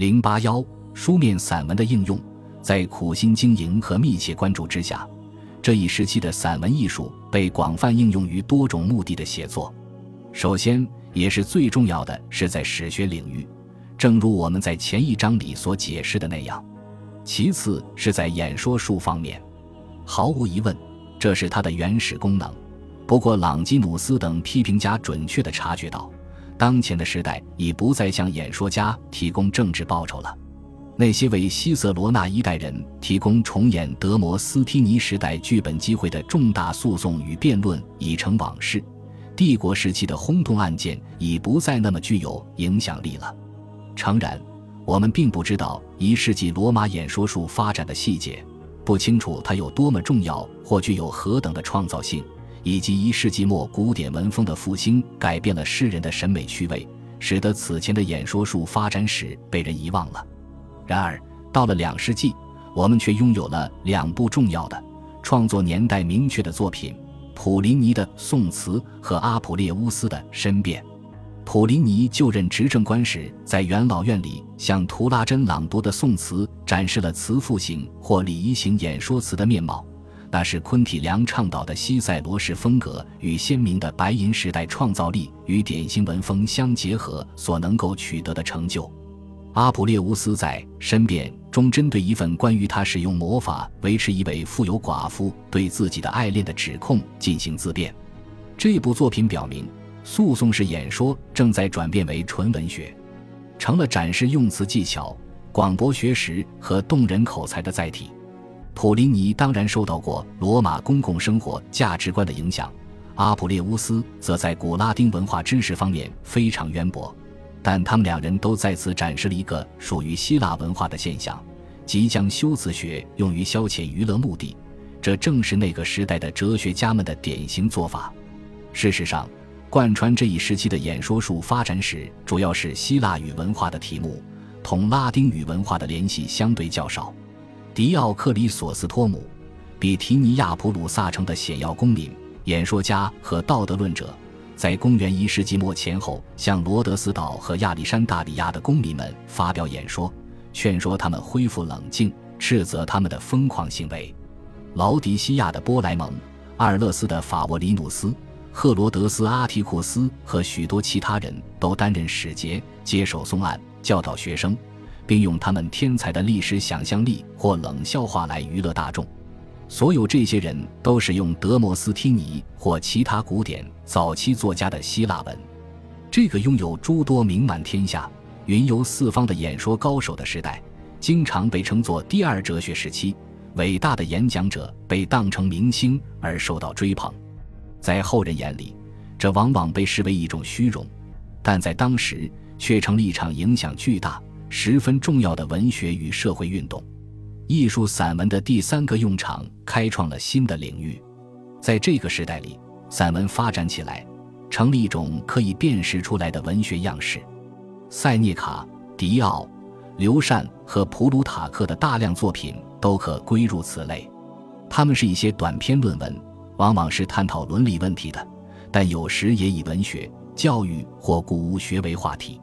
零八幺书面散文的应用，在苦心经营和密切关注之下，这一时期的散文艺术被广泛应用于多种目的的写作。首先，也是最重要的是在史学领域，正如我们在前一章里所解释的那样。其次是在演说术方面，毫无疑问，这是它的原始功能。不过，朗基努斯等批评家准确地察觉到，当前的时代已不再向演说家提供政治报酬了。那些为希瑟罗那一代人提供重演德摩斯提尼时代剧本机会的重大诉讼与辩论已成往事，帝国时期的轰动案件已不再那么具有影响力了。诚然。我们并不知道一世纪罗马演说术发展的细节，不清楚它有多么重要或具有何等的创造性，以及一世纪末古典文风的复兴改变了世人的审美趣味，使得此前的演说术发展史被人遗忘了。然而，到了两世纪，我们却拥有了两部重要的、创作年代明确的作品：普林尼的《宋词》和阿普列乌斯的《申辩》。普林尼就任执政官时，在元老院里向图拉真朗读的宋词展示了词赋型或礼仪型演说词的面貌，那是昆体良倡导的西塞罗式风格与鲜明的白银时代创造力与典型文风相结合所能够取得的成就。阿普列乌斯在《申辩》中针对一份关于他使用魔法维持一位富有寡妇对自己的爱恋的指控进行自辩。这部作品表明。诉讼式演说正在转变为纯文学，成了展示用词技巧、广博学识和动人口才的载体。普林尼当然受到过罗马公共生活价值观的影响，阿普列乌斯则在古拉丁文化知识方面非常渊博。但他们两人都再次展示了一个属于希腊文化的现象，即将修辞学用于消遣娱乐目的。这正是那个时代的哲学家们的典型做法。事实上。贯穿这一时期的演说术发展史，主要是希腊语文化的题目，同拉丁语文化的联系相对较少。迪奥克里索斯托姆，比提尼亚普鲁萨城的显要公民、演说家和道德论者，在公元一世纪末前后，向罗德斯岛和亚历山大里亚的公民们发表演说，劝说他们恢复冷静，斥责他们的疯狂行为。劳迪西亚的波莱蒙，阿尔勒斯的法沃里努斯。赫罗德斯、阿提库斯和许多其他人都担任使节，接手送案，教导学生，并用他们天才的历史想象力或冷笑话来娱乐大众。所有这些人都使用德摩斯提尼或其他古典早期作家的希腊文。这个拥有诸多名满天下、云游四方的演说高手的时代，经常被称作第二哲学时期。伟大的演讲者被当成明星而受到追捧。在后人眼里，这往往被视为一种虚荣，但在当时却成了一场影响巨大、十分重要的文学与社会运动。艺术散文的第三个用场开创了新的领域。在这个时代里，散文发展起来，成了一种可以辨识出来的文学样式。塞涅卡、迪奥、刘禅和普鲁塔克的大量作品都可归入此类。他们是一些短篇论文。往往是探讨伦理问题的，但有时也以文学、教育或古物学为话题。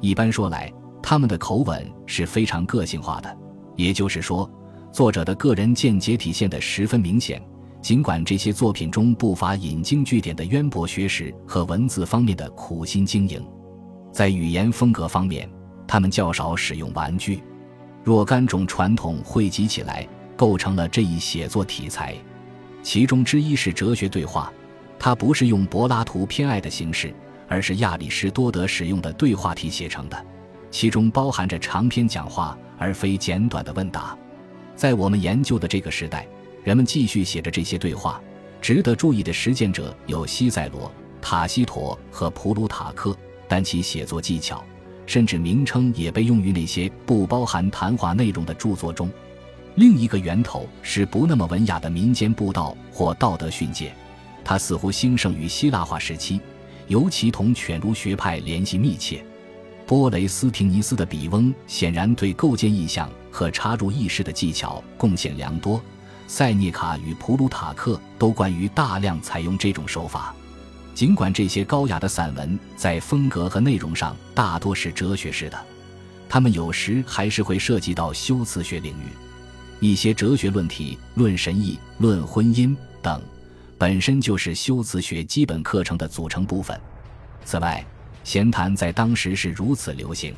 一般说来，他们的口吻是非常个性化的，也就是说，作者的个人见解体现得十分明显。尽管这些作品中不乏引经据典的渊博学识和文字方面的苦心经营，在语言风格方面，他们较少使用玩具。若干种传统汇集起来，构成了这一写作题材。其中之一是哲学对话，它不是用柏拉图偏爱的形式，而是亚里士多德使用的对话体写成的，其中包含着长篇讲话而非简短的问答。在我们研究的这个时代，人们继续写着这些对话。值得注意的实践者有西塞罗、塔西佗和普鲁塔克，但其写作技巧甚至名称也被用于那些不包含谈话内容的著作中。另一个源头是不那么文雅的民间布道或道德训诫，它似乎兴盛于希腊化时期，尤其同犬儒学派联系密切。波雷斯廷尼斯的笔翁显然对构建意象和插入意识的技巧贡献良多。塞涅卡与普鲁塔克都关于大量采用这种手法。尽管这些高雅的散文在风格和内容上大多是哲学式的。他们有时还是会涉及到修辞学领域，一些哲学论题、论神意、论婚姻等，本身就是修辞学基本课程的组成部分。此外，闲谈在当时是如此流行，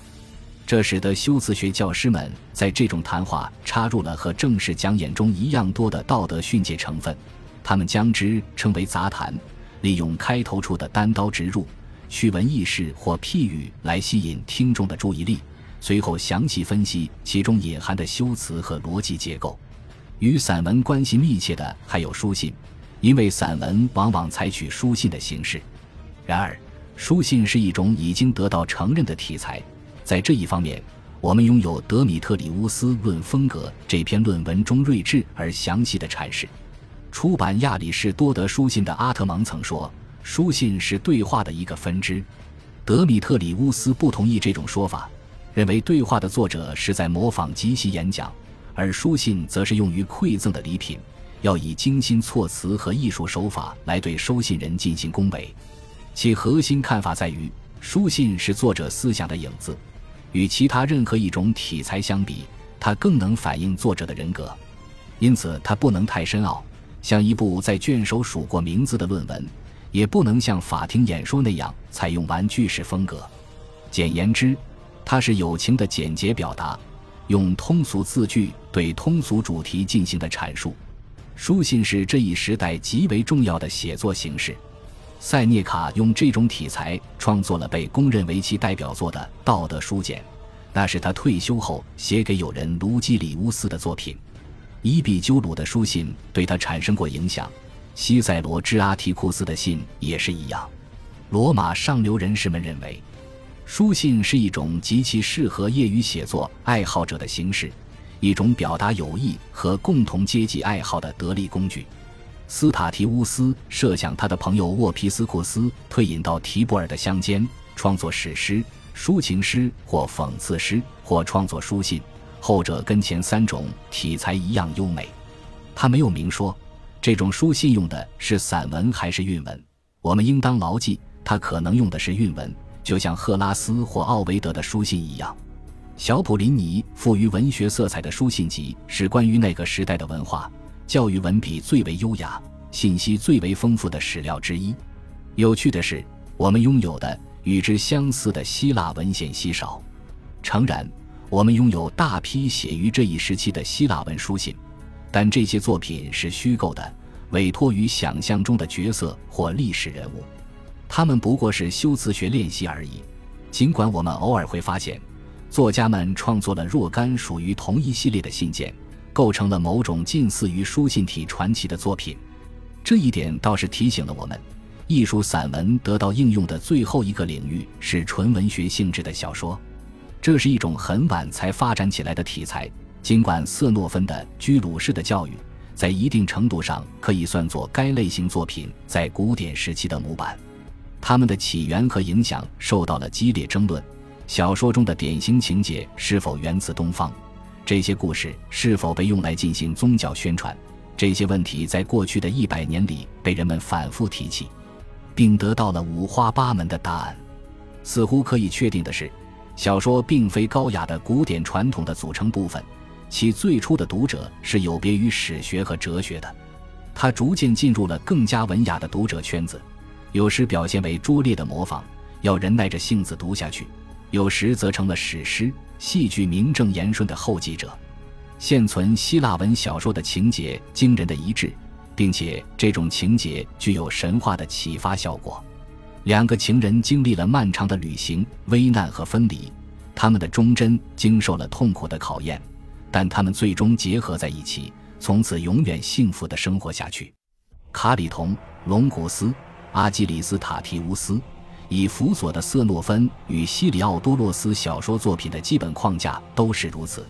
这使得修辞学教师们在这种谈话插入了和正式讲演中一样多的道德训诫成分。他们将之称为杂谈，利用开头处的单刀直入、趣闻轶事或譬喻来吸引听众的注意力，随后详细分析其中隐含的修辞和逻辑结构。与散文关系密切的还有书信，因为散文往往采取书信的形式。然而，书信是一种已经得到承认的题材，在这一方面，我们拥有德米特里乌斯《论风格》这篇论文中睿智而详细的阐释。出版亚里士多德书信的阿特蒙曾说：“书信是对话的一个分支。”德米特里乌斯不同意这种说法，认为对话的作者是在模仿即席演讲，而书信则是用于馈赠的礼品，要以精心措辞和艺术手法来对收信人进行恭维。其核心看法在于，书信是作者思想的影子，与其他任何一种题材相比，它更能反映作者的人格，因此它不能太深奥。像一部在卷首数过名字的论文，也不能像法庭演说那样采用玩具式风格。简言之，它是友情的简洁表达，用通俗字句对通俗主题进行的阐述。书信是这一时代极为重要的写作形式。塞涅卡用这种题材创作了被公认为其代表作的《道德书简》，那是他退休后写给友人卢基里乌斯的作品。伊比鸠鲁的书信对他产生过影响，西塞罗之阿提库斯的信也是一样。罗马上流人士们认为，书信是一种极其适合业余写作爱好者的形式，一种表达友谊和共同阶级爱好的得力工具。斯塔提乌斯设想他的朋友沃皮斯库斯退隐到提布尔的乡间，创作史诗、抒情诗或讽刺诗，或创作书信。后者跟前三种题材一样优美，他没有明说这种书信用的是散文还是韵文。我们应当牢记，他可能用的是韵文，就像赫拉斯或奥维德的书信一样。小普林尼富于文学色彩的书信集是关于那个时代的文化、教育文笔最为优雅、信息最为丰富的史料之一。有趣的是，我们拥有的与之相似的希腊文献稀少。诚然。我们拥有大批写于这一时期的希腊文书信，但这些作品是虚构的，委托于想象中的角色或历史人物，他们不过是修辞学练习而已。尽管我们偶尔会发现，作家们创作了若干属于同一系列的信件，构成了某种近似于书信体传奇的作品，这一点倒是提醒了我们，艺术散文得到应用的最后一个领域是纯文学性质的小说。这是一种很晚才发展起来的题材。尽管瑟诺芬的《居鲁士的教育》在一定程度上可以算作该类型作品在古典时期的模板，它们的起源和影响受到了激烈争论。小说中的典型情节是否源自东方？这些故事是否被用来进行宗教宣传？这些问题在过去的一百年里被人们反复提起，并得到了五花八门的答案。似乎可以确定的是。小说并非高雅的古典传统的组成部分，其最初的读者是有别于史学和哲学的。它逐渐进入了更加文雅的读者圈子，有时表现为拙劣的模仿，要人耐着性子读下去；有时则成了史诗、戏剧名正言顺的后继者。现存希腊文小说的情节惊人的一致，并且这种情节具有神话的启发效果。两个情人经历了漫长的旅行、危难和分离，他们的忠贞经受了痛苦的考验，但他们最终结合在一起，从此永远幸福的生活下去。卡里同、龙古斯、阿基里斯塔提乌斯，以辅佐的瑟诺芬与西里奥多洛斯小说作品的基本框架都是如此。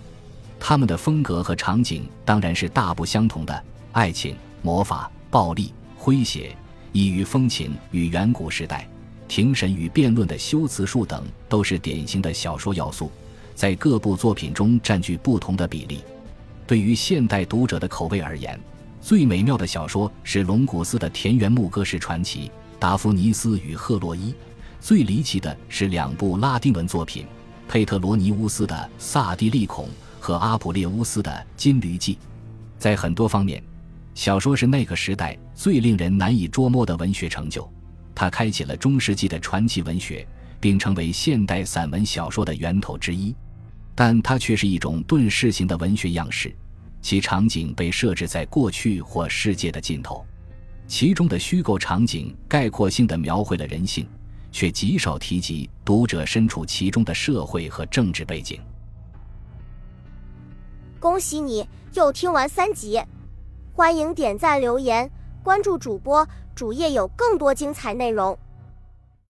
他们的风格和场景当然是大不相同的：爱情、魔法、暴力、诙谐。异域风情与远古时代、庭审与辩论的修辞术等，都是典型的小说要素，在各部作品中占据不同的比例。对于现代读者的口味而言，最美妙的小说是龙骨斯的田园牧歌式传奇《达芙妮斯与赫洛伊》；最离奇的是两部拉丁文作品，佩特罗尼乌斯的《萨蒂利孔》和阿普列乌斯的《金驴记》。在很多方面，小说是那个时代最令人难以捉摸的文学成就。它开启了中世纪的传奇文学，并成为现代散文小说的源头之一。但它却是一种遁世型的文学样式，其场景被设置在过去或世界的尽头，其中的虚构场景概括性的描绘了人性，却极少提及读者身处其中的社会和政治背景。恭喜你又听完三集，欢迎点赞、留言、关注主播，主页有更多精彩内容。